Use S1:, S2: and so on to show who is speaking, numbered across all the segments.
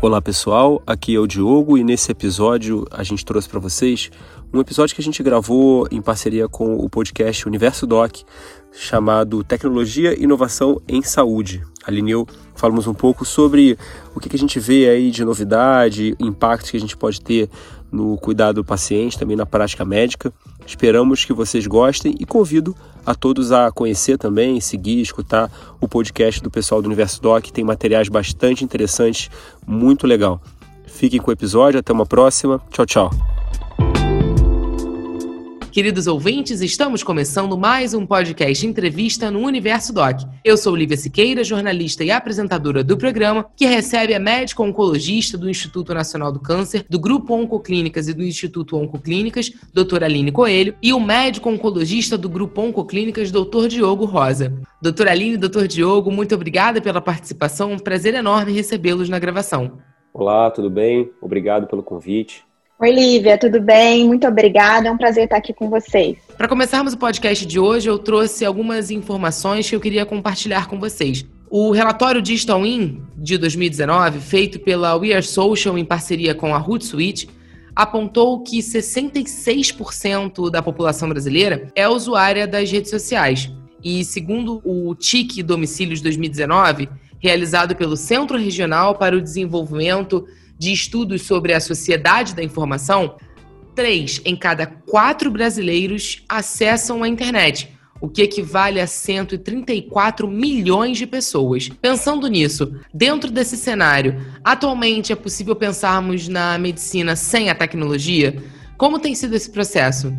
S1: Olá pessoal, aqui é o Diogo e nesse episódio a gente trouxe para vocês um episódio que a gente gravou em parceria com o podcast Universo Doc, chamado Tecnologia e Inovação em Saúde. Ali eu falamos um pouco sobre o que a gente vê aí de novidade, impactos que a gente pode ter no cuidado do paciente, também na prática médica. Esperamos que vocês gostem e convido a todos a conhecer também, seguir, escutar o podcast do pessoal do Universo Doc, tem materiais bastante interessantes, muito legal. Fiquem com o episódio, até uma próxima. Tchau, tchau.
S2: Queridos ouvintes, estamos começando mais um podcast entrevista no Universo Doc. Eu sou Lívia Siqueira, jornalista e apresentadora do programa, que recebe a médica oncologista do Instituto Nacional do Câncer, do Grupo Oncoclínicas e do Instituto Oncoclínicas, doutora Aline Coelho, e o médico oncologista do Grupo Oncoclínicas, doutor Diogo Rosa. Doutora Aline e doutor Diogo, muito obrigada pela participação, um prazer enorme recebê-los na gravação.
S1: Olá, tudo bem? Obrigado pelo convite.
S3: Oi, Lívia, tudo bem? Muito obrigada, é um prazer estar aqui com vocês.
S2: Para começarmos o podcast de hoje, eu trouxe algumas informações que eu queria compartilhar com vocês. O relatório Digital In de 2019, feito pela We Are Social em parceria com a Hootsuite, apontou que 66% da população brasileira é usuária das redes sociais. E segundo o TIC Domicílios 2019, realizado pelo Centro Regional para o Desenvolvimento de estudos sobre a sociedade da informação, três em cada quatro brasileiros acessam a internet, o que equivale a 134 milhões de pessoas. Pensando nisso, dentro desse cenário, atualmente é possível pensarmos na medicina sem a tecnologia? Como tem sido esse processo?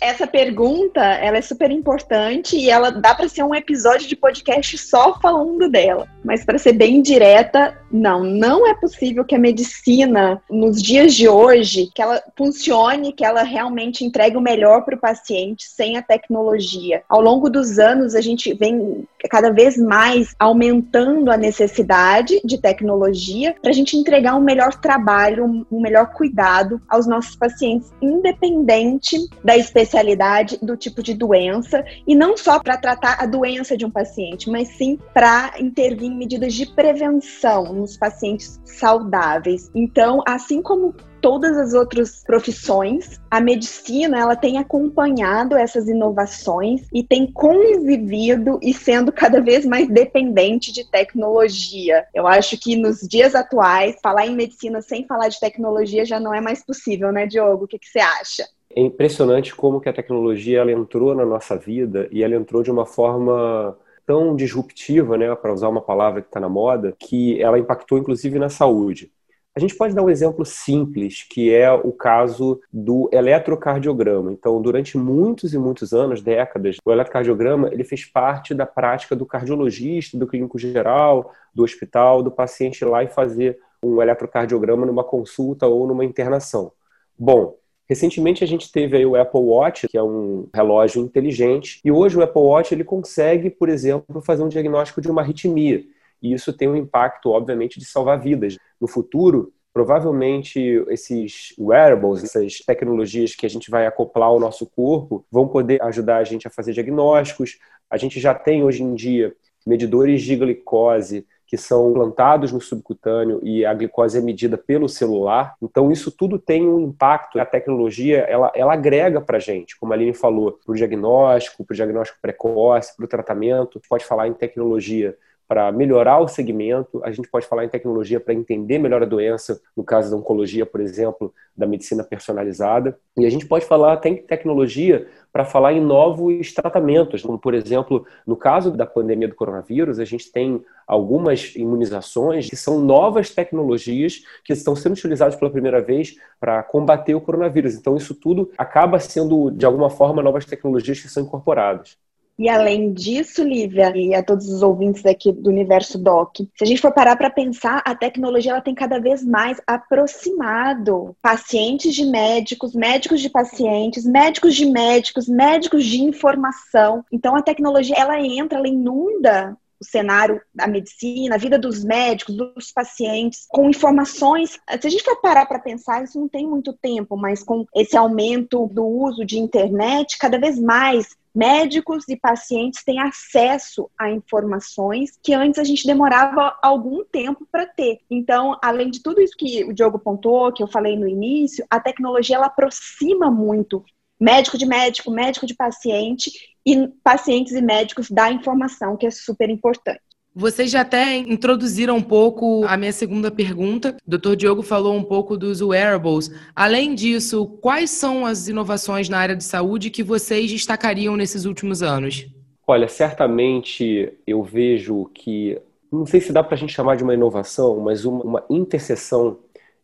S3: Essa pergunta, ela é super importante e ela dá para ser um episódio de podcast só falando dela. Mas para ser bem direta, não, não é possível que a medicina nos dias de hoje que ela funcione, que ela realmente entregue o melhor para o paciente sem a tecnologia. Ao longo dos anos a gente vem cada vez mais aumentando a necessidade de tecnologia para a gente entregar um melhor trabalho, um melhor cuidado aos nossos pacientes, independente da especialidade do tipo de doença e não só para tratar a doença de um paciente, mas sim para intervir em medidas de prevenção nos pacientes saudáveis. Então, assim como todas as outras profissões, a medicina ela tem acompanhado essas inovações e tem convivido e sendo cada vez mais dependente de tecnologia. Eu acho que nos dias atuais, falar em medicina sem falar de tecnologia já não é mais possível, né, Diogo? O que, que você acha?
S1: é impressionante como que a tecnologia ela entrou na nossa vida e ela entrou de uma forma tão disruptiva, né, para usar uma palavra que está na moda, que ela impactou inclusive na saúde. A gente pode dar um exemplo simples, que é o caso do eletrocardiograma. Então, durante muitos e muitos anos, décadas, o eletrocardiograma ele fez parte da prática do cardiologista, do clínico geral, do hospital, do paciente ir lá e fazer um eletrocardiograma numa consulta ou numa internação. Bom, Recentemente a gente teve aí o Apple Watch, que é um relógio inteligente, e hoje o Apple Watch ele consegue, por exemplo, fazer um diagnóstico de uma arritmia. E isso tem um impacto, obviamente, de salvar vidas. No futuro, provavelmente esses wearables, essas tecnologias que a gente vai acoplar ao nosso corpo, vão poder ajudar a gente a fazer diagnósticos. A gente já tem hoje em dia medidores de glicose que são plantados no subcutâneo e a glicose é medida pelo celular. Então, isso tudo tem um impacto. A tecnologia, ela, ela agrega para a gente, como a Aline falou, para o diagnóstico, para o diagnóstico precoce, para o tratamento. Pode falar em tecnologia para melhorar o segmento, a gente pode falar em tecnologia para entender melhor a doença, no caso da oncologia, por exemplo, da medicina personalizada. E a gente pode falar até em tecnologia para falar em novos tratamentos, como, por exemplo, no caso da pandemia do coronavírus, a gente tem algumas imunizações que são novas tecnologias que estão sendo utilizadas pela primeira vez para combater o coronavírus. Então, isso tudo acaba sendo, de alguma forma, novas tecnologias que são incorporadas.
S3: E além disso, Lívia, e a todos os ouvintes aqui do Universo Doc, se a gente for parar para pensar, a tecnologia ela tem cada vez mais aproximado pacientes de médicos, médicos de pacientes, médicos de médicos, médicos de informação. Então a tecnologia ela entra, ela inunda o cenário da medicina, a vida dos médicos, dos pacientes, com informações. Se a gente for parar para pensar, isso não tem muito tempo, mas com esse aumento do uso de internet, cada vez mais médicos e pacientes têm acesso a informações que antes a gente demorava algum tempo para ter. Então, além de tudo isso que o Diogo pontuou, que eu falei no início, a tecnologia ela aproxima muito médico de médico, médico de paciente e pacientes e médicos da informação, que é super importante.
S2: Vocês já até introduziram um pouco a minha segunda pergunta. O Dr. Diogo falou um pouco dos wearables. Além disso, quais são as inovações na área de saúde que vocês destacariam nesses últimos anos?
S1: Olha, certamente eu vejo que, não sei se dá para a gente chamar de uma inovação, mas uma, uma interseção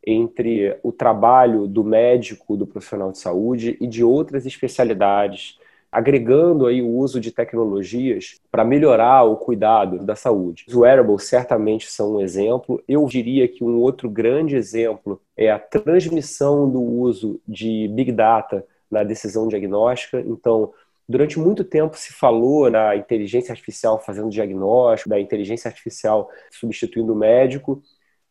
S1: entre o trabalho do médico, do profissional de saúde e de outras especialidades agregando aí o uso de tecnologias para melhorar o cuidado da saúde. Os wearables certamente são um exemplo. Eu diria que um outro grande exemplo é a transmissão do uso de Big Data na decisão diagnóstica. Então, Durante muito tempo se falou na inteligência artificial fazendo diagnóstico, da inteligência artificial substituindo o médico,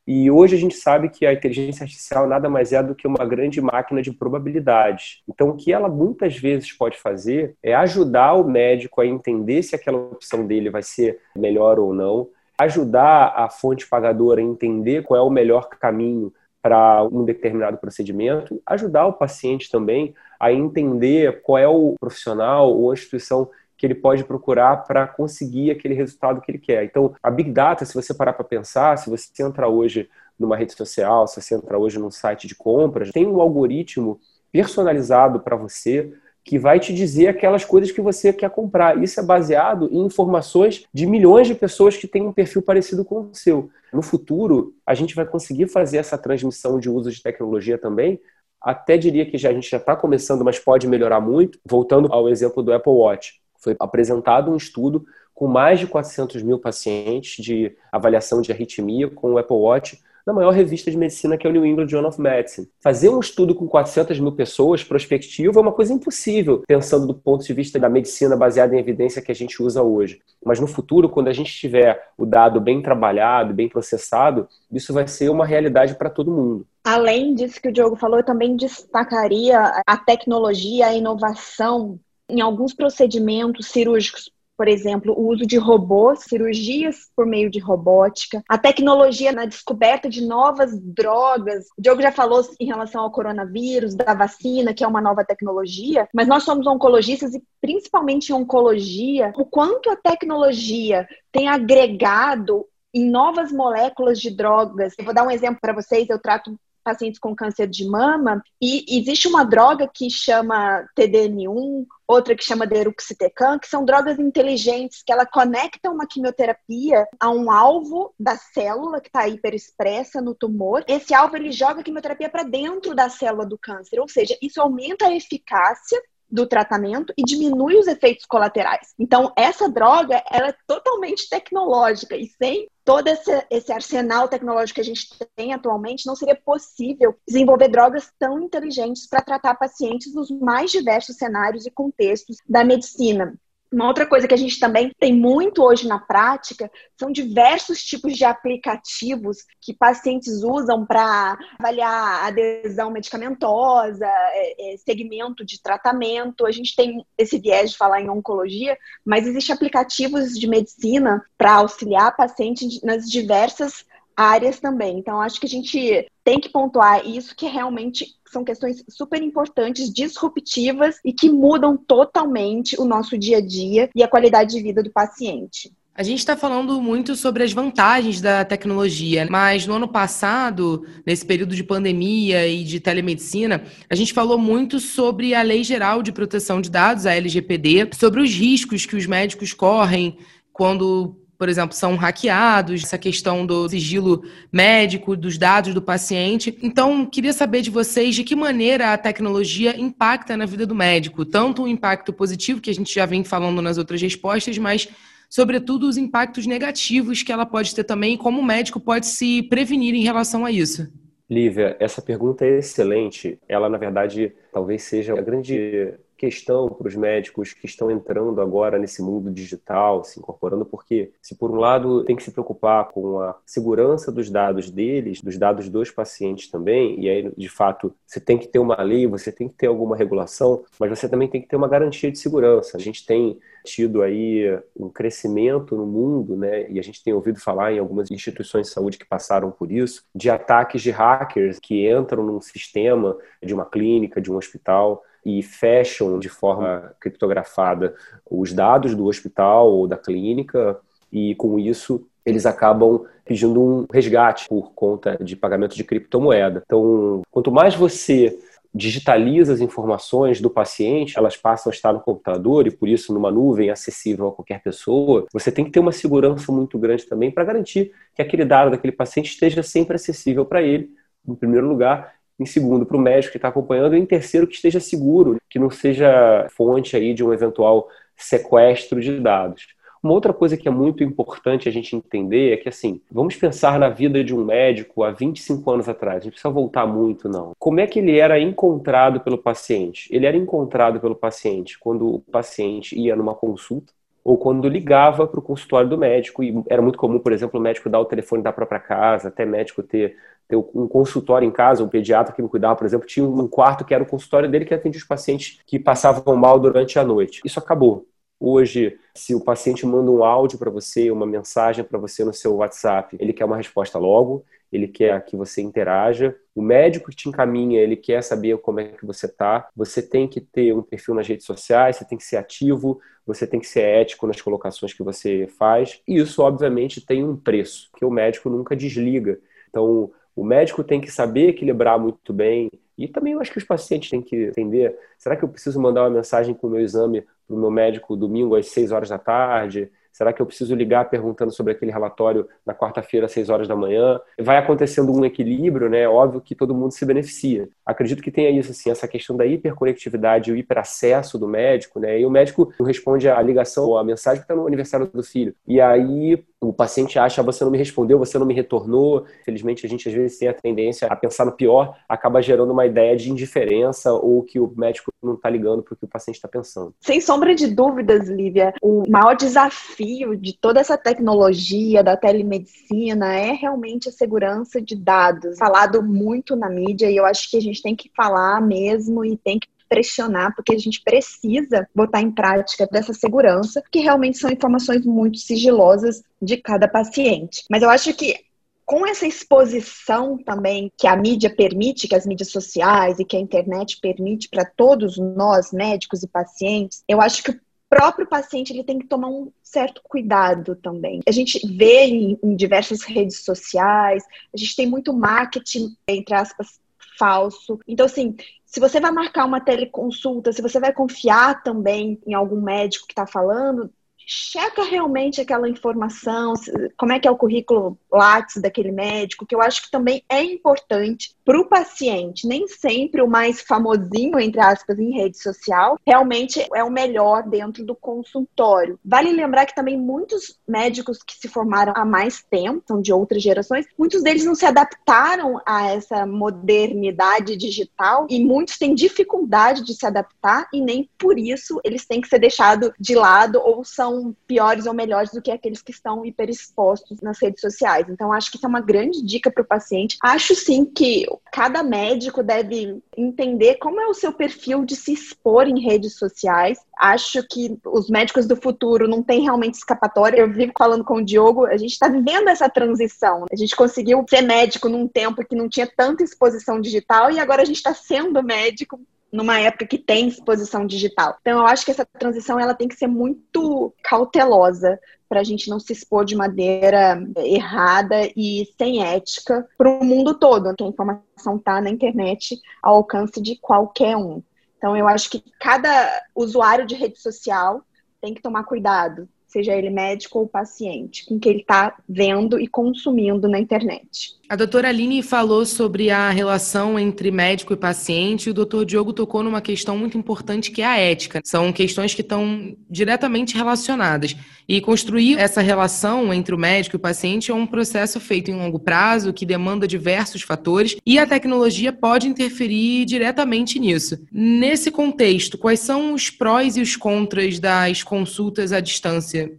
S1: e hoje a gente sabe que a inteligência artificial nada mais é do que uma grande máquina de probabilidades. Então, o que ela muitas vezes pode fazer é ajudar o médico a entender se aquela opção dele vai ser melhor ou não, ajudar a fonte pagadora a entender qual é o melhor caminho para um determinado procedimento, ajudar o paciente também a entender qual é o profissional ou a instituição que ele pode procurar para conseguir aquele resultado que ele quer. Então, a Big Data, se você parar para pensar, se você entra hoje numa rede social, se você entra hoje num site de compras, tem um algoritmo personalizado para você que vai te dizer aquelas coisas que você quer comprar. Isso é baseado em informações de milhões de pessoas que têm um perfil parecido com o seu. No futuro, a gente vai conseguir fazer essa transmissão de uso de tecnologia também. Até diria que já, a gente já está começando, mas pode melhorar muito. Voltando ao exemplo do Apple Watch foi apresentado um estudo com mais de 400 mil pacientes de avaliação de arritmia com o Apple Watch na maior revista de medicina que é o New England Journal of Medicine. Fazer um estudo com 400 mil pessoas prospectivo é uma coisa impossível, pensando do ponto de vista da medicina baseada em evidência que a gente usa hoje. Mas no futuro, quando a gente tiver o dado bem trabalhado, bem processado, isso vai ser uma realidade para todo mundo.
S3: Além disso que o Diogo falou, eu também destacaria a tecnologia, a inovação em alguns procedimentos cirúrgicos, por exemplo, o uso de robôs, cirurgias por meio de robótica, a tecnologia na descoberta de novas drogas. O Diogo já falou em relação ao coronavírus, da vacina, que é uma nova tecnologia, mas nós somos oncologistas e, principalmente em oncologia, o quanto a tecnologia tem agregado em novas moléculas de drogas. Eu vou dar um exemplo para vocês, eu trato pacientes com câncer de mama e existe uma droga que chama TDM1, outra que chama deruxtecan, que são drogas inteligentes que ela conecta uma quimioterapia a um alvo da célula que está hiperexpressa no tumor. Esse alvo ele joga a quimioterapia para dentro da célula do câncer, ou seja, isso aumenta a eficácia do tratamento e diminui os efeitos colaterais. Então, essa droga ela é totalmente tecnológica e sem todo esse, esse arsenal tecnológico que a gente tem atualmente, não seria possível desenvolver drogas tão inteligentes para tratar pacientes nos mais diversos cenários e contextos da medicina. Uma outra coisa que a gente também tem muito hoje na prática são diversos tipos de aplicativos que pacientes usam para avaliar adesão medicamentosa, é, é, segmento de tratamento. A gente tem esse viés de falar em oncologia, mas existem aplicativos de medicina para auxiliar pacientes nas diversas áreas também. Então, acho que a gente tem que pontuar isso que realmente são questões super importantes, disruptivas e que mudam totalmente o nosso dia a dia e a qualidade de vida do paciente.
S2: A gente está falando muito sobre as vantagens da tecnologia, mas no ano passado, nesse período de pandemia e de telemedicina, a gente falou muito sobre a Lei Geral de Proteção de Dados, a LGPD, sobre os riscos que os médicos correm quando por exemplo, são hackeados, essa questão do sigilo médico, dos dados do paciente. Então, queria saber de vocês de que maneira a tecnologia impacta na vida do médico, tanto o impacto positivo, que a gente já vem falando nas outras respostas, mas sobretudo os impactos negativos que ela pode ter também, como o médico pode se prevenir em relação a isso.
S1: Lívia, essa pergunta é excelente. Ela, na verdade, talvez seja a grande questão para os médicos que estão entrando agora nesse mundo digital, se incorporando, porque se por um lado tem que se preocupar com a segurança dos dados deles, dos dados dos pacientes também, e aí de fato você tem que ter uma lei, você tem que ter alguma regulação, mas você também tem que ter uma garantia de segurança. A gente tem tido aí um crescimento no mundo, né? E a gente tem ouvido falar em algumas instituições de saúde que passaram por isso, de ataques de hackers que entram num sistema de uma clínica, de um hospital e fecham de forma criptografada os dados do hospital ou da clínica e com isso eles acabam pedindo um resgate por conta de pagamento de criptomoeda. Então, quanto mais você digitaliza as informações do paciente, elas passam a estar no computador e por isso numa nuvem acessível a qualquer pessoa, você tem que ter uma segurança muito grande também para garantir que aquele dado daquele paciente esteja sempre acessível para ele, em primeiro lugar, em segundo para o médico que está acompanhando e em terceiro que esteja seguro, que não seja fonte aí de um eventual sequestro de dados. Uma outra coisa que é muito importante a gente entender é que, assim, vamos pensar na vida de um médico há 25 anos atrás. A gente precisa voltar muito, não. Como é que ele era encontrado pelo paciente? Ele era encontrado pelo paciente quando o paciente ia numa consulta ou quando ligava para o consultório do médico. E era muito comum, por exemplo, o médico dar o telefone da própria casa, até médico ter, ter um consultório em casa, um pediatra que me cuidava, por exemplo, tinha um quarto que era o consultório dele que atendia os pacientes que passavam mal durante a noite. Isso acabou. Hoje, se o paciente manda um áudio para você, uma mensagem para você no seu WhatsApp, ele quer uma resposta logo, ele quer que você interaja. O médico que te encaminha, ele quer saber como é que você está. Você tem que ter um perfil nas redes sociais, você tem que ser ativo, você tem que ser ético nas colocações que você faz. E isso, obviamente, tem um preço, que o médico nunca desliga. Então, o médico tem que saber equilibrar muito bem. E também eu acho que os pacientes têm que entender: será que eu preciso mandar uma mensagem com o meu exame para o meu médico domingo às 6 horas da tarde? Será que eu preciso ligar perguntando sobre aquele relatório na quarta-feira às 6 horas da manhã? Vai acontecendo um equilíbrio, né? Óbvio que todo mundo se beneficia. Acredito que tenha isso, assim, essa questão da hiperconectividade e o hiperacesso do médico, né? E o médico responde a ligação ou a mensagem que está no aniversário do filho. E aí o paciente acha, você não me respondeu, você não me retornou. Felizmente, a gente às vezes tem a tendência a pensar no pior, acaba gerando uma ideia de indiferença ou que o médico não está ligando para o que o paciente está pensando.
S3: Sem sombra de dúvidas, Lívia, o maior desafio de toda essa tecnologia da telemedicina é realmente a segurança de dados. Falado muito na mídia e eu acho que a gente tem que falar mesmo e tem que pressionar, porque a gente precisa botar em prática dessa segurança, que realmente são informações muito sigilosas de cada paciente. Mas eu acho que com essa exposição também que a mídia permite, que as mídias sociais e que a internet permite para todos nós, médicos e pacientes, eu acho que o próprio paciente ele tem que tomar um certo cuidado também. A gente vê em, em diversas redes sociais, a gente tem muito marketing, entre aspas, falso. Então, assim, se você vai marcar uma teleconsulta, se você vai confiar também em algum médico que está falando, checa realmente aquela informação, como é que é o currículo Lattes daquele médico, que eu acho que também é importante para o paciente. Nem sempre o mais famosinho, entre aspas, em rede social, realmente é o melhor dentro do consultório. Vale lembrar que também muitos médicos que se formaram há mais tempo, são de outras gerações, muitos deles não se adaptaram a essa modernidade digital e muitos têm dificuldade de se adaptar e nem por isso eles têm que ser deixados de lado ou são piores ou melhores do que aqueles que estão hiperexpostos nas redes sociais. Então, acho que isso é uma grande dica para o paciente. Acho sim que cada médico deve entender como é o seu perfil de se expor em redes sociais. Acho que os médicos do futuro não têm realmente escapatória. Eu vivo falando com o Diogo, a gente está vivendo essa transição. A gente conseguiu ser médico num tempo que não tinha tanta exposição digital e agora a gente está sendo médico numa época que tem exposição digital. Então eu acho que essa transição ela tem que ser muito cautelosa para a gente não se expor de maneira errada e sem ética para o mundo todo, que a informação está na internet ao alcance de qualquer um. Então eu acho que cada usuário de rede social tem que tomar cuidado, seja ele médico ou paciente, com o que ele está vendo e consumindo na internet.
S2: A doutora Aline falou sobre a relação entre médico e paciente, e o doutor Diogo tocou numa questão muito importante que é a ética. São questões que estão diretamente relacionadas. E construir essa relação entre o médico e o paciente é um processo feito em longo prazo, que demanda diversos fatores, e a tecnologia pode interferir diretamente nisso. Nesse contexto, quais são os prós e os contras das consultas à distância?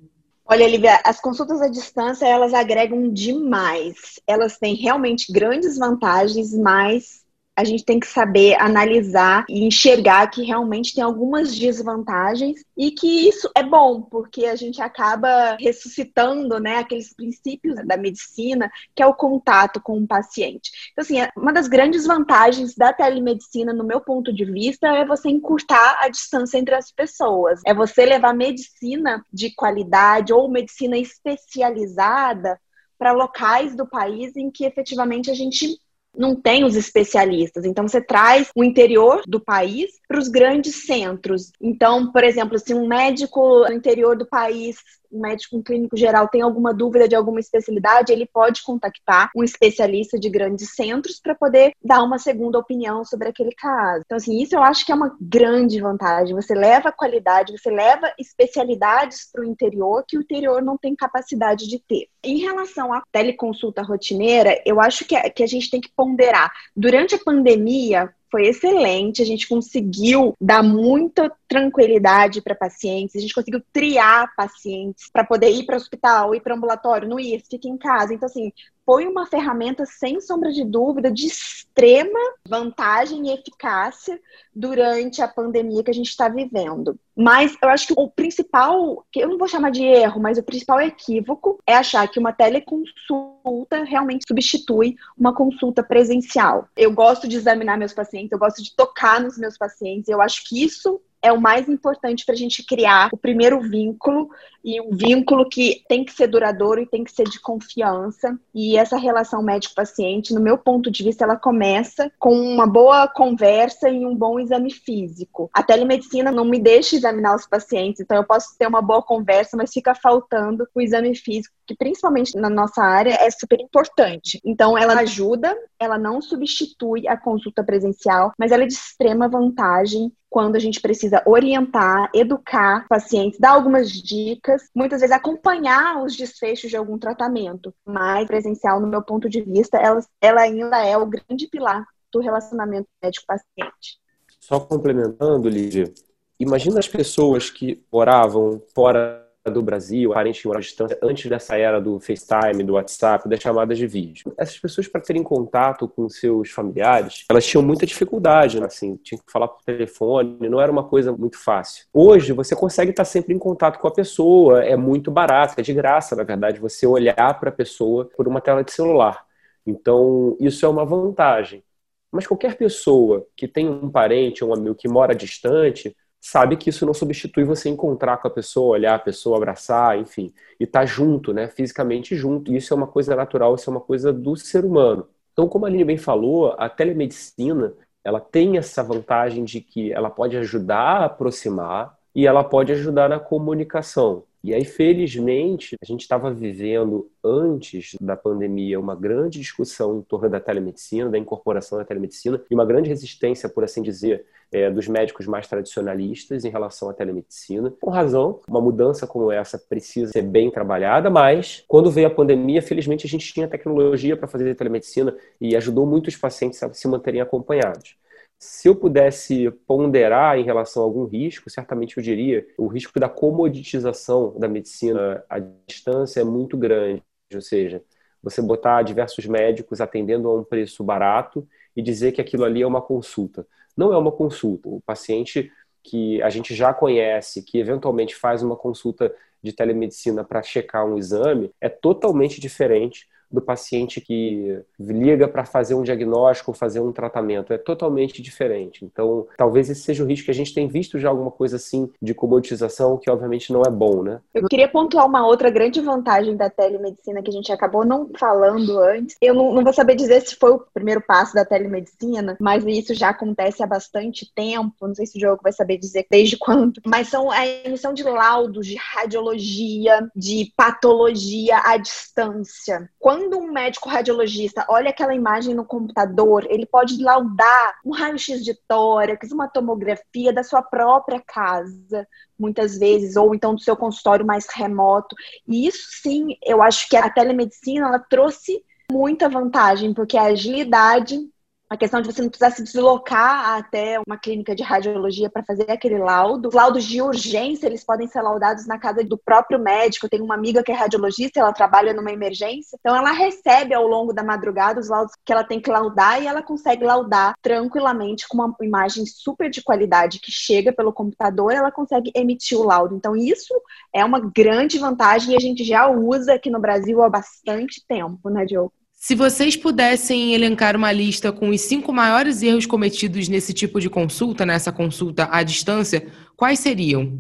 S3: Olha, Olivia, as consultas à distância, elas agregam demais. Elas têm realmente grandes vantagens, mas a gente tem que saber analisar e enxergar que realmente tem algumas desvantagens e que isso é bom, porque a gente acaba ressuscitando né, aqueles princípios da medicina, que é o contato com o paciente. Então, assim, uma das grandes vantagens da telemedicina, no meu ponto de vista, é você encurtar a distância entre as pessoas. É você levar medicina de qualidade ou medicina especializada para locais do país em que efetivamente a gente não tem os especialistas. Então, você traz o interior do país para os grandes centros. Então, por exemplo, se um médico no interior do país um médico, um clínico geral tem alguma dúvida de alguma especialidade, ele pode contactar um especialista de grandes centros para poder dar uma segunda opinião sobre aquele caso. Então, assim, isso eu acho que é uma grande vantagem. Você leva qualidade, você leva especialidades para o interior que o interior não tem capacidade de ter. Em relação à teleconsulta rotineira, eu acho que a, que a gente tem que ponderar. Durante a pandemia, foi excelente. A gente conseguiu dar muita tranquilidade para pacientes, a gente conseguiu triar pacientes para poder ir para o hospital, ir para ambulatório, não ir, fica em casa. Então, assim, foi uma ferramenta, sem sombra de dúvida, de extrema vantagem e eficácia durante a pandemia que a gente está vivendo. Mas eu acho que o principal, que eu não vou chamar de erro, mas o principal equívoco é achar que uma teleconsulta realmente substitui uma consulta presencial. Eu gosto de examinar meus pacientes, eu gosto de tocar nos meus pacientes, eu acho que isso é o mais importante para a gente criar o primeiro vínculo e um vínculo que tem que ser duradouro e tem que ser de confiança. E essa relação médico-paciente, no meu ponto de vista, ela começa com uma boa conversa e um bom exame físico. A telemedicina não me deixa examinar os pacientes, então eu posso ter uma boa conversa, mas fica faltando o exame físico, que principalmente na nossa área é super importante. Então ela ajuda, ela não substitui a consulta presencial, mas ela é de extrema vantagem quando a gente precisa orientar, educar pacientes, dar algumas dicas, muitas vezes acompanhar os desfechos de algum tratamento. Mas presencial, no meu ponto de vista, ela, ela ainda é o grande pilar do relacionamento médico-paciente.
S1: Só complementando, Lídia, imagina as pessoas que moravam fora do Brasil, parente em distância, antes dessa era do FaceTime, do WhatsApp, das chamadas de vídeo. Essas pessoas, para terem contato com seus familiares, elas tinham muita dificuldade, né? assim, tinham que falar por telefone, não era uma coisa muito fácil. Hoje, você consegue estar sempre em contato com a pessoa, é muito barato, é de graça, na verdade, você olhar para a pessoa por uma tela de celular. Então, isso é uma vantagem. Mas qualquer pessoa que tem um parente ou um amigo que mora distante, sabe que isso não substitui você encontrar com a pessoa, olhar a pessoa, abraçar, enfim, e estar tá junto, né, fisicamente junto. Isso é uma coisa natural, isso é uma coisa do ser humano. Então, como a Aline bem falou, a telemedicina, ela tem essa vantagem de que ela pode ajudar a aproximar e ela pode ajudar na comunicação. E aí, felizmente, a gente estava vivendo antes da pandemia uma grande discussão em torno da telemedicina, da incorporação da telemedicina, e uma grande resistência, por assim dizer, é, dos médicos mais tradicionalistas em relação à telemedicina. Com razão, uma mudança como essa precisa ser bem trabalhada, mas quando veio a pandemia, felizmente a gente tinha tecnologia para fazer telemedicina e ajudou muitos pacientes a se manterem acompanhados. Se eu pudesse ponderar em relação a algum risco, certamente eu diria o risco da comoditização da medicina à distância é muito grande. Ou seja, você botar diversos médicos atendendo a um preço barato e dizer que aquilo ali é uma consulta. Não é uma consulta. O paciente que a gente já conhece, que eventualmente faz uma consulta de telemedicina para checar um exame, é totalmente diferente do paciente que liga para fazer um diagnóstico, fazer um tratamento. É totalmente diferente. Então, talvez esse seja o risco que a gente tem visto já alguma coisa assim de comoditização, que obviamente não é bom, né?
S3: Eu queria pontuar uma outra grande vantagem da telemedicina que a gente acabou não falando antes. Eu não, não vou saber dizer se foi o primeiro passo da telemedicina, mas isso já acontece há bastante tempo. Não sei se o Diogo vai saber dizer desde quando, mas são a emissão de laudos de radiologia, de patologia à distância. Quando quando um médico radiologista olha aquela imagem no computador, ele pode laudar um raio-x de tórax, uma tomografia da sua própria casa, muitas vezes, ou então do seu consultório mais remoto. E isso sim, eu acho que a telemedicina ela trouxe muita vantagem, porque a agilidade a questão de você não precisar se deslocar até uma clínica de radiologia para fazer aquele laudo. Os laudos de urgência, eles podem ser laudados na casa do próprio médico. Tenho uma amiga que é radiologista, ela trabalha numa emergência. Então, ela recebe ao longo da madrugada os laudos que ela tem que laudar e ela consegue laudar tranquilamente com uma imagem super de qualidade que chega pelo computador, ela consegue emitir o laudo. Então, isso é uma grande vantagem e a gente já usa aqui no Brasil há bastante tempo, né, Diogo?
S2: Se vocês pudessem elencar uma lista com os cinco maiores erros cometidos nesse tipo de consulta, nessa consulta à distância, quais seriam?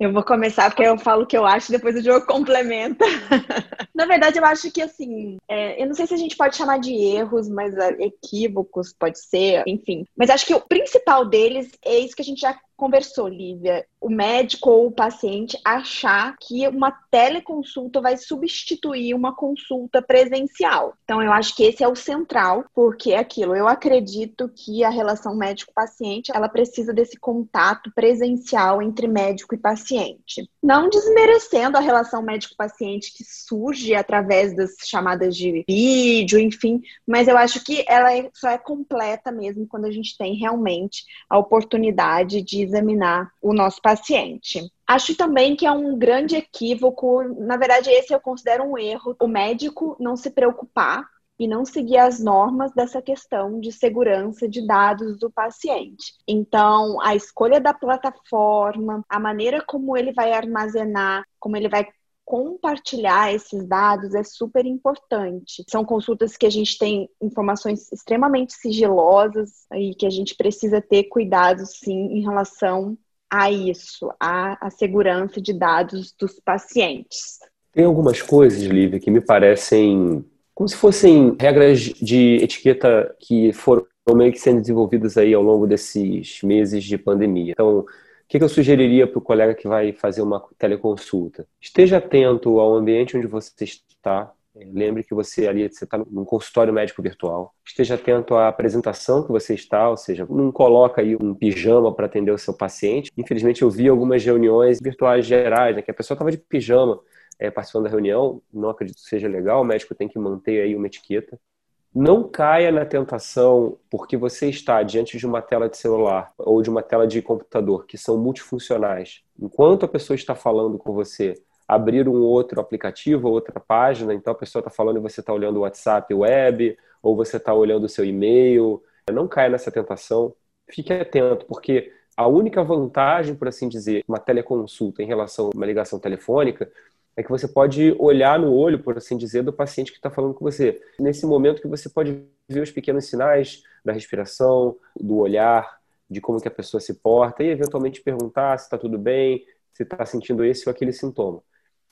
S3: Eu vou começar porque eu falo o que eu acho, depois o jogo complementa. Na verdade, eu acho que assim, é, eu não sei se a gente pode chamar de erros, mas é, equívocos pode ser, enfim. Mas acho que o principal deles é isso que a gente já conversou, Lívia, o médico ou o paciente achar que uma teleconsulta vai substituir uma consulta presencial. Então, eu acho que esse é o central, porque é aquilo. Eu acredito que a relação médico-paciente ela precisa desse contato presencial entre médico e paciente. Não desmerecendo a relação médico-paciente que surge através das chamadas de vídeo, enfim, mas eu acho que ela é, só é completa mesmo quando a gente tem realmente a oportunidade de examinar o nosso paciente. Acho também que é um grande equívoco, na verdade, esse eu considero um erro, o médico não se preocupar e não seguir as normas dessa questão de segurança de dados do paciente. Então, a escolha da plataforma, a maneira como ele vai armazenar, como ele vai compartilhar esses dados é super importante. São consultas que a gente tem informações extremamente sigilosas e que a gente precisa ter cuidado, sim, em relação a isso, a, a segurança de dados dos pacientes.
S1: Tem algumas coisas, Lívia, que me parecem como se fossem regras de etiqueta que foram meio que sendo desenvolvidas aí ao longo desses meses de pandemia. Então, que, que eu sugeriria para o colega que vai fazer uma teleconsulta? Esteja atento ao ambiente onde você está. É, lembre que você ali você está num consultório médico virtual. Esteja atento à apresentação que você está, ou seja, não coloca aí um pijama para atender o seu paciente. Infelizmente, eu vi algumas reuniões virtuais gerais, né, que a pessoa estava de pijama é, participando da reunião. Não acredito que seja legal. O médico tem que manter aí uma etiqueta. Não caia na tentação, porque você está diante de uma tela de celular ou de uma tela de computador, que são multifuncionais. Enquanto a pessoa está falando com você, abrir um outro aplicativo, outra página, então a pessoa está falando e você está olhando o WhatsApp web, ou você está olhando o seu e-mail. Não caia nessa tentação. Fique atento, porque a única vantagem, por assim dizer, uma teleconsulta em relação a uma ligação telefônica é que você pode olhar no olho, por assim dizer, do paciente que está falando com você. Nesse momento que você pode ver os pequenos sinais da respiração, do olhar, de como que a pessoa se porta e eventualmente perguntar se está tudo bem, se está sentindo esse ou aquele sintoma.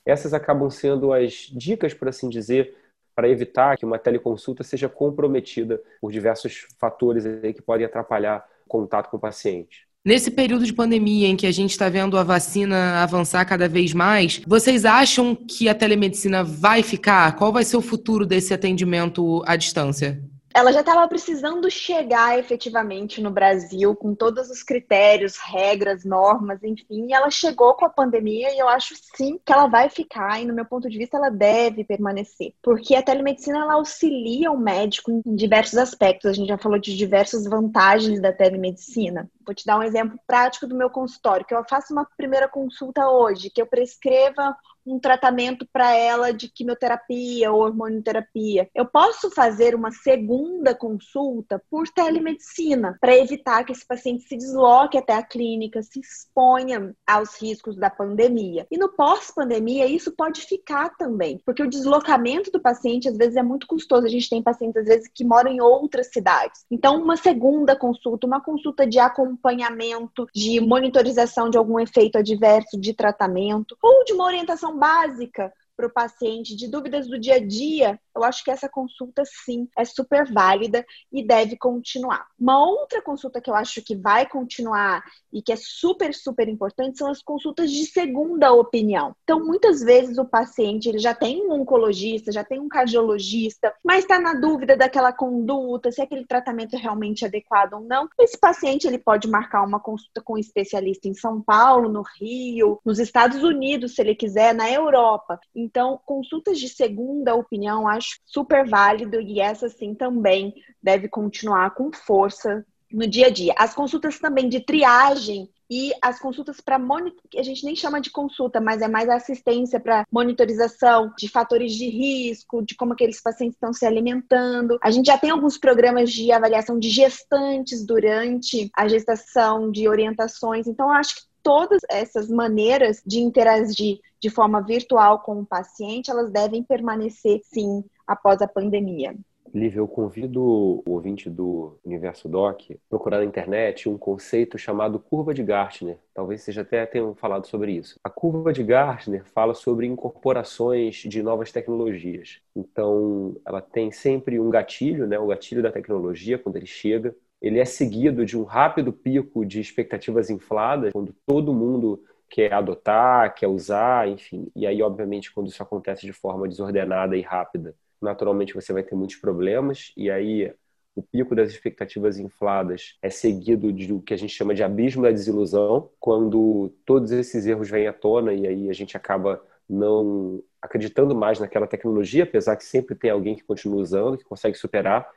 S1: Essas acabam sendo as dicas, por assim dizer, para evitar que uma teleconsulta seja comprometida por diversos fatores que podem atrapalhar o contato com o paciente.
S2: Nesse período de pandemia em que a gente está vendo a vacina avançar cada vez mais, vocês acham que a telemedicina vai ficar? Qual vai ser o futuro desse atendimento à distância?
S3: Ela já estava precisando chegar efetivamente no Brasil com todos os critérios, regras, normas, enfim, e ela chegou com a pandemia e eu acho sim que ela vai ficar e no meu ponto de vista ela deve permanecer, porque a telemedicina ela auxilia o médico em diversos aspectos. A gente já falou de diversas vantagens da telemedicina. Vou te dar um exemplo prático do meu consultório, que eu faço uma primeira consulta hoje, que eu prescreva um tratamento para ela de quimioterapia ou hormonioterapia. Eu posso fazer uma segunda consulta por telemedicina para evitar que esse paciente se desloque até a clínica, se exponha aos riscos da pandemia. E no pós-pandemia, isso pode ficar também, porque o deslocamento do paciente às vezes é muito custoso. A gente tem pacientes às vezes que moram em outras cidades. Então, uma segunda consulta, uma consulta de acompanhamento, de monitorização de algum efeito adverso de tratamento ou de uma orientação básica para o paciente, de dúvidas do dia a dia, eu acho que essa consulta sim é super válida e deve continuar. Uma outra consulta que eu acho que vai continuar e que é super, super importante são as consultas de segunda opinião. Então, muitas vezes o paciente ele já tem um oncologista, já tem um cardiologista, mas está na dúvida daquela conduta, se aquele tratamento é realmente adequado ou não. Esse paciente ele pode marcar uma consulta com um especialista em São Paulo, no Rio, nos Estados Unidos, se ele quiser, na Europa. Então, consultas de segunda opinião acho super válido e essa sim também deve continuar com força no dia a dia. As consultas também de triagem e as consultas para monitor, a gente nem chama de consulta, mas é mais assistência para monitorização de fatores de risco, de como aqueles pacientes estão se alimentando. A gente já tem alguns programas de avaliação de gestantes durante a gestação, de orientações. Então, eu acho que todas essas maneiras de interagir de forma virtual com o paciente, elas devem permanecer sim após a pandemia.
S1: Lívia, eu convido o ouvinte do Universo Doc a procurar na internet um conceito chamado curva de Gartner. Talvez vocês até tenham falado sobre isso. A curva de Gartner fala sobre incorporações de novas tecnologias. Então, ela tem sempre um gatilho, né, o gatilho da tecnologia, quando ele chega. Ele é seguido de um rápido pico de expectativas infladas, quando todo mundo quer adotar, quer usar, enfim. E aí, obviamente, quando isso acontece de forma desordenada e rápida, naturalmente você vai ter muitos problemas, e aí o pico das expectativas infladas é seguido do que a gente chama de abismo da desilusão, quando todos esses erros vêm à tona e aí a gente acaba não acreditando mais naquela tecnologia, apesar que sempre tem alguém que continua usando, que consegue superar.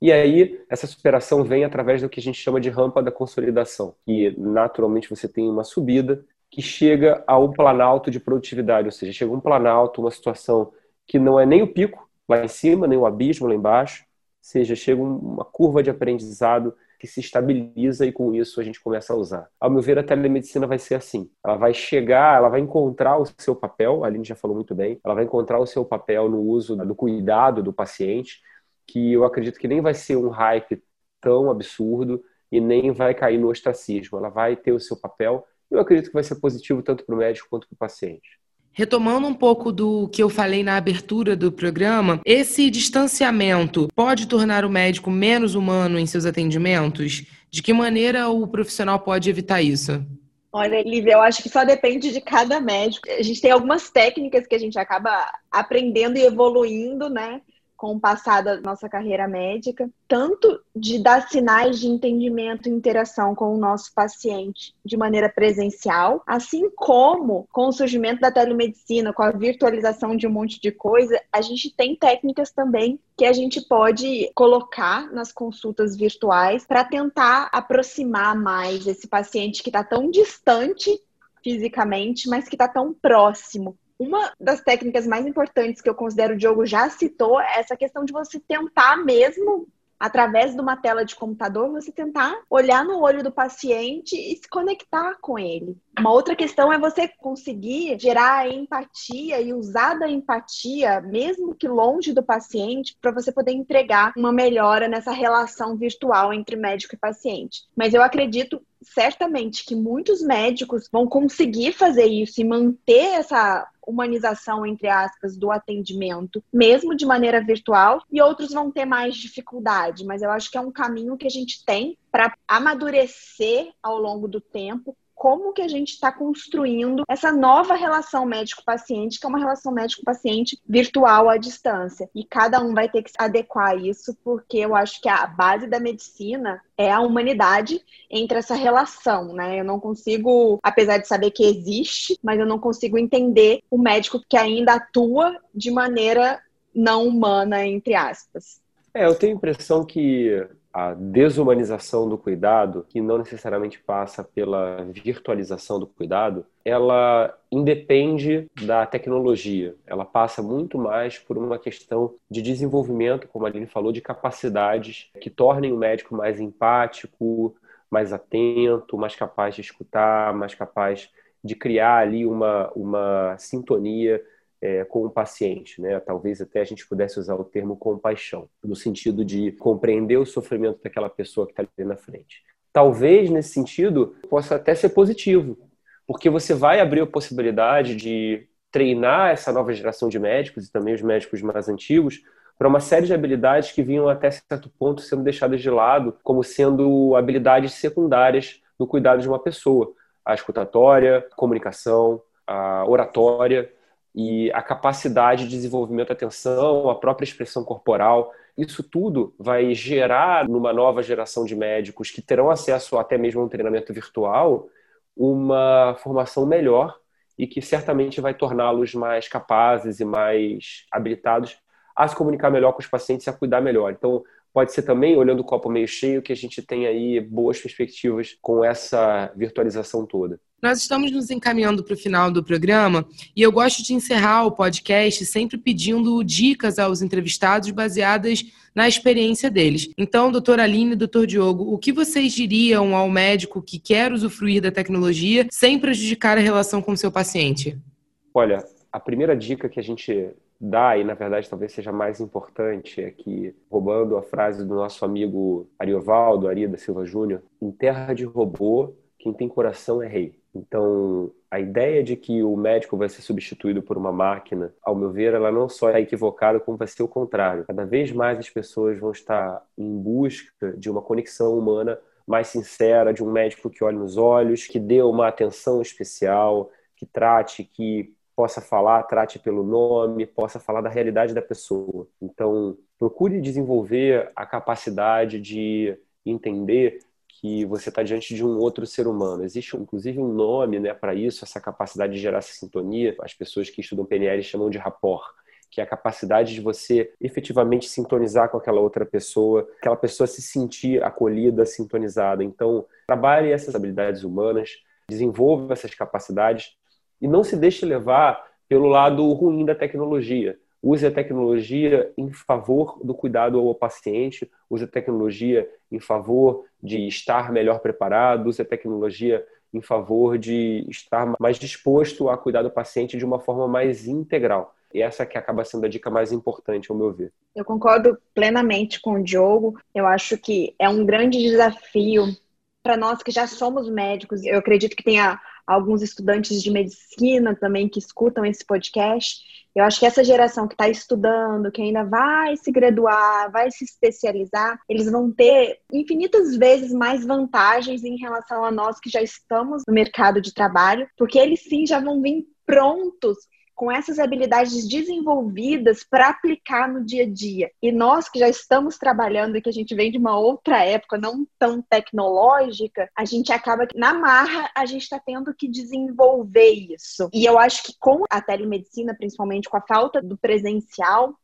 S1: E aí, essa superação vem através do que a gente chama de rampa da consolidação, que naturalmente você tem uma subida que chega a um planalto de produtividade, ou seja, chega um planalto, uma situação que não é nem o pico, lá em cima, nem o abismo lá embaixo. Seja, chega uma curva de aprendizado que se estabiliza e com isso a gente começa a usar. Ao meu ver, a telemedicina vai ser assim. Ela vai chegar, ela vai encontrar o seu papel, a Aline já falou muito bem, ela vai encontrar o seu papel no uso do cuidado do paciente, que eu acredito que nem vai ser um hype tão absurdo e nem vai cair no ostracismo. Ela vai ter o seu papel e eu acredito que vai ser positivo tanto para o médico quanto para o paciente.
S2: Retomando um pouco do que eu falei na abertura do programa, esse distanciamento pode tornar o médico menos humano em seus atendimentos? De que maneira o profissional pode evitar isso?
S3: Olha, Lívia, eu acho que só depende de cada médico. A gente tem algumas técnicas que a gente acaba aprendendo e evoluindo, né? Com o passar da nossa carreira médica, tanto de dar sinais de entendimento e interação com o nosso paciente de maneira presencial, assim como com o surgimento da telemedicina, com a virtualização de um monte de coisa, a gente tem técnicas também que a gente pode colocar nas consultas virtuais para tentar aproximar mais esse paciente que está tão distante fisicamente, mas que está tão próximo uma das técnicas mais importantes que eu considero o Diogo já citou é essa questão de você tentar mesmo através de uma tela de computador, você tentar olhar no olho do paciente e se conectar com ele. Uma outra questão é você conseguir gerar empatia e usar da empatia, mesmo que longe do paciente, para você poder entregar uma melhora nessa relação virtual entre médico e paciente. Mas eu acredito certamente que muitos médicos vão conseguir fazer isso e manter essa humanização, entre aspas, do atendimento, mesmo de maneira virtual, e outros vão ter mais dificuldade. Mas eu acho que é um caminho que a gente tem para amadurecer ao longo do tempo como que a gente está construindo essa nova relação médico-paciente, que é uma relação médico-paciente virtual à distância. E cada um vai ter que adequar isso, porque eu acho que a base da medicina é a humanidade entre essa relação, né? Eu não consigo, apesar de saber que existe, mas eu não consigo entender o médico que ainda atua de maneira não humana, entre aspas.
S1: É, eu tenho a impressão que a desumanização do cuidado, que não necessariamente passa pela virtualização do cuidado, ela independe da tecnologia. Ela passa muito mais por uma questão de desenvolvimento, como a Aline falou, de capacidades que tornem o médico mais empático, mais atento, mais capaz de escutar, mais capaz de criar ali uma, uma sintonia é, com o paciente, né? Talvez até a gente pudesse usar o termo compaixão, no sentido de compreender o sofrimento daquela pessoa que está ali na frente. Talvez nesse sentido possa até ser positivo, porque você vai abrir a possibilidade de treinar essa nova geração de médicos e também os médicos mais antigos para uma série de habilidades que vinham até certo ponto sendo deixadas de lado, como sendo habilidades secundárias no cuidado de uma pessoa. A escutatória, a comunicação, a oratória e a capacidade de desenvolvimento da atenção, a própria expressão corporal. Isso tudo vai gerar, numa nova geração de médicos que terão acesso até mesmo a um treinamento virtual, uma formação melhor e que certamente vai torná-los mais capazes e mais habilitados a se comunicar melhor com os pacientes e a cuidar melhor. Então, pode ser também, olhando o copo meio cheio, que a gente tem aí boas perspectivas com essa virtualização toda.
S2: Nós estamos nos encaminhando para o final do programa e eu gosto de encerrar o podcast sempre pedindo dicas aos entrevistados baseadas na experiência deles. Então, doutora Aline e doutor Diogo, o que vocês diriam ao médico que quer usufruir da tecnologia sem prejudicar a relação com o seu paciente?
S1: Olha, a primeira dica que a gente dá, e na verdade talvez seja mais importante, é que, roubando a frase do nosso amigo Ariovaldo, Ari da Silva Júnior, em terra de robô, quem tem coração é rei. Então, a ideia de que o médico vai ser substituído por uma máquina, ao meu ver, ela não só é equivocada, como vai ser o contrário. Cada vez mais as pessoas vão estar em busca de uma conexão humana mais sincera, de um médico que olhe nos olhos, que dê uma atenção especial, que trate, que possa falar, trate pelo nome, possa falar da realidade da pessoa. Então, procure desenvolver a capacidade de entender que você está diante de um outro ser humano. Existe, inclusive, um nome né, para isso, essa capacidade de gerar essa sintonia. As pessoas que estudam PNL chamam de rapport, que é a capacidade de você efetivamente sintonizar com aquela outra pessoa, aquela pessoa se sentir acolhida, sintonizada. Então, trabalhe essas habilidades humanas, desenvolva essas capacidades e não se deixe levar pelo lado ruim da tecnologia. Use a tecnologia em favor do cuidado ao paciente, use a tecnologia em favor de estar melhor preparado, use a tecnologia em favor de estar mais disposto a cuidar do paciente de uma forma mais integral. E essa que acaba sendo a dica mais importante, ao meu ver.
S3: Eu concordo plenamente com o Diogo. Eu acho que é um grande desafio para nós que já somos médicos. Eu acredito que tenha alguns estudantes de medicina também que escutam esse podcast. Eu acho que essa geração que está estudando, que ainda vai se graduar, vai se especializar, eles vão ter infinitas vezes mais vantagens em relação a nós que já estamos no mercado de trabalho, porque eles sim já vão vir prontos com essas habilidades desenvolvidas para aplicar no dia a dia. E nós que já estamos trabalhando e que a gente vem de uma outra época, não tão tecnológica, a gente acaba que na marra a gente está tendo que desenvolver isso. E eu acho que com a telemedicina, principalmente com a falta do presencial,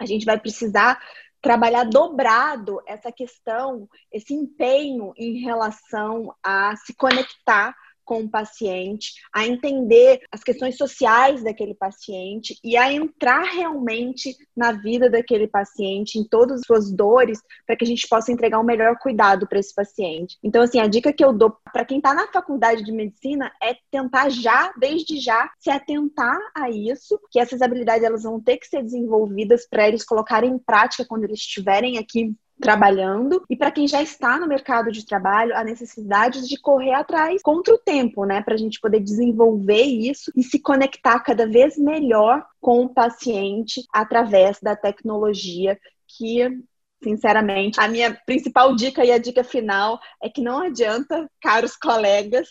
S3: a gente vai precisar trabalhar dobrado essa questão, esse empenho em relação a se conectar com o paciente, a entender as questões sociais daquele paciente e a entrar realmente na vida daquele paciente, em todas as suas dores, para que a gente possa entregar o um melhor cuidado para esse paciente. Então, assim, a dica que eu dou para quem está na faculdade de medicina é tentar já, desde já, se atentar a isso, que essas habilidades elas vão ter que ser desenvolvidas para eles colocarem em prática quando eles estiverem aqui trabalhando. E para quem já está no mercado de trabalho, a necessidade de correr atrás contra o tempo, né, para a gente poder desenvolver isso e se conectar cada vez melhor com o paciente através da tecnologia que Sinceramente, a minha principal dica e a dica final é que não adianta, caros colegas,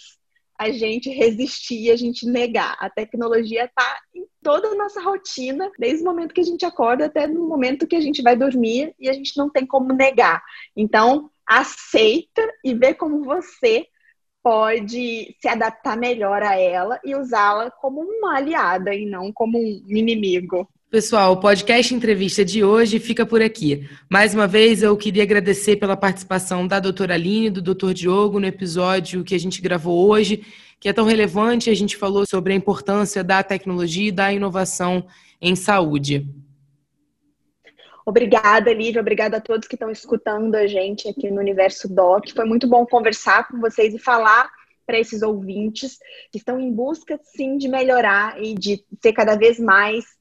S3: a gente resistir, a gente negar. A tecnologia está em toda a nossa rotina, desde o momento que a gente acorda até no momento que a gente vai dormir e a gente não tem como negar. Então, aceita e vê como você pode se adaptar melhor a ela e usá-la como uma aliada e não como um inimigo.
S2: Pessoal, o podcast entrevista de hoje fica por aqui. Mais uma vez, eu queria agradecer pela participação da doutora Aline e do doutor Diogo no episódio que a gente gravou hoje, que é tão relevante. A gente falou sobre a importância da tecnologia e da inovação em saúde.
S3: Obrigada, Lívia. Obrigada a todos que estão escutando a gente aqui no Universo Doc. Foi muito bom conversar com vocês e falar para esses ouvintes que estão em busca, sim, de melhorar e de ser cada vez mais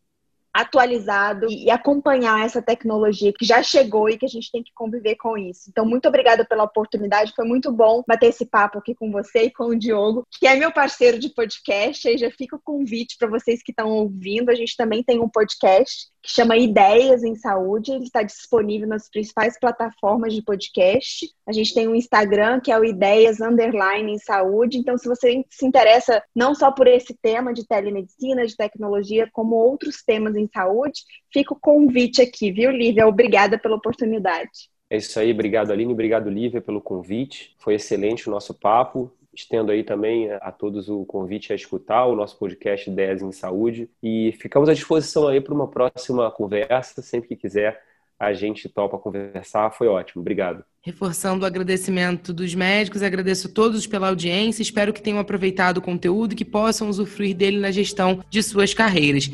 S3: atualizado e acompanhar essa tecnologia que já chegou e que a gente tem que conviver com isso. Então, muito obrigada pela oportunidade, foi muito bom bater esse papo aqui com você e com o Diogo, que é meu parceiro de podcast, aí já fica o convite para vocês que estão ouvindo, a gente também tem um podcast que chama Ideias em Saúde. Ele está disponível nas principais plataformas de podcast. A gente tem um Instagram que é o Ideias Underline em Saúde. Então, se você se interessa não só por esse tema de telemedicina, de tecnologia, como outros temas em saúde, fica o convite aqui, viu, Lívia? Obrigada pela oportunidade.
S1: É isso aí, obrigado Aline, obrigado Lívia pelo convite. Foi excelente o nosso papo. Estendo aí também a todos o convite a escutar o nosso podcast Ideias em Saúde e ficamos à disposição aí para uma próxima conversa, sempre que quiser a gente topa conversar. Foi ótimo, obrigado.
S2: Reforçando o agradecimento dos médicos, agradeço a todos pela audiência, espero que tenham aproveitado o conteúdo e que possam usufruir dele na gestão de suas carreiras.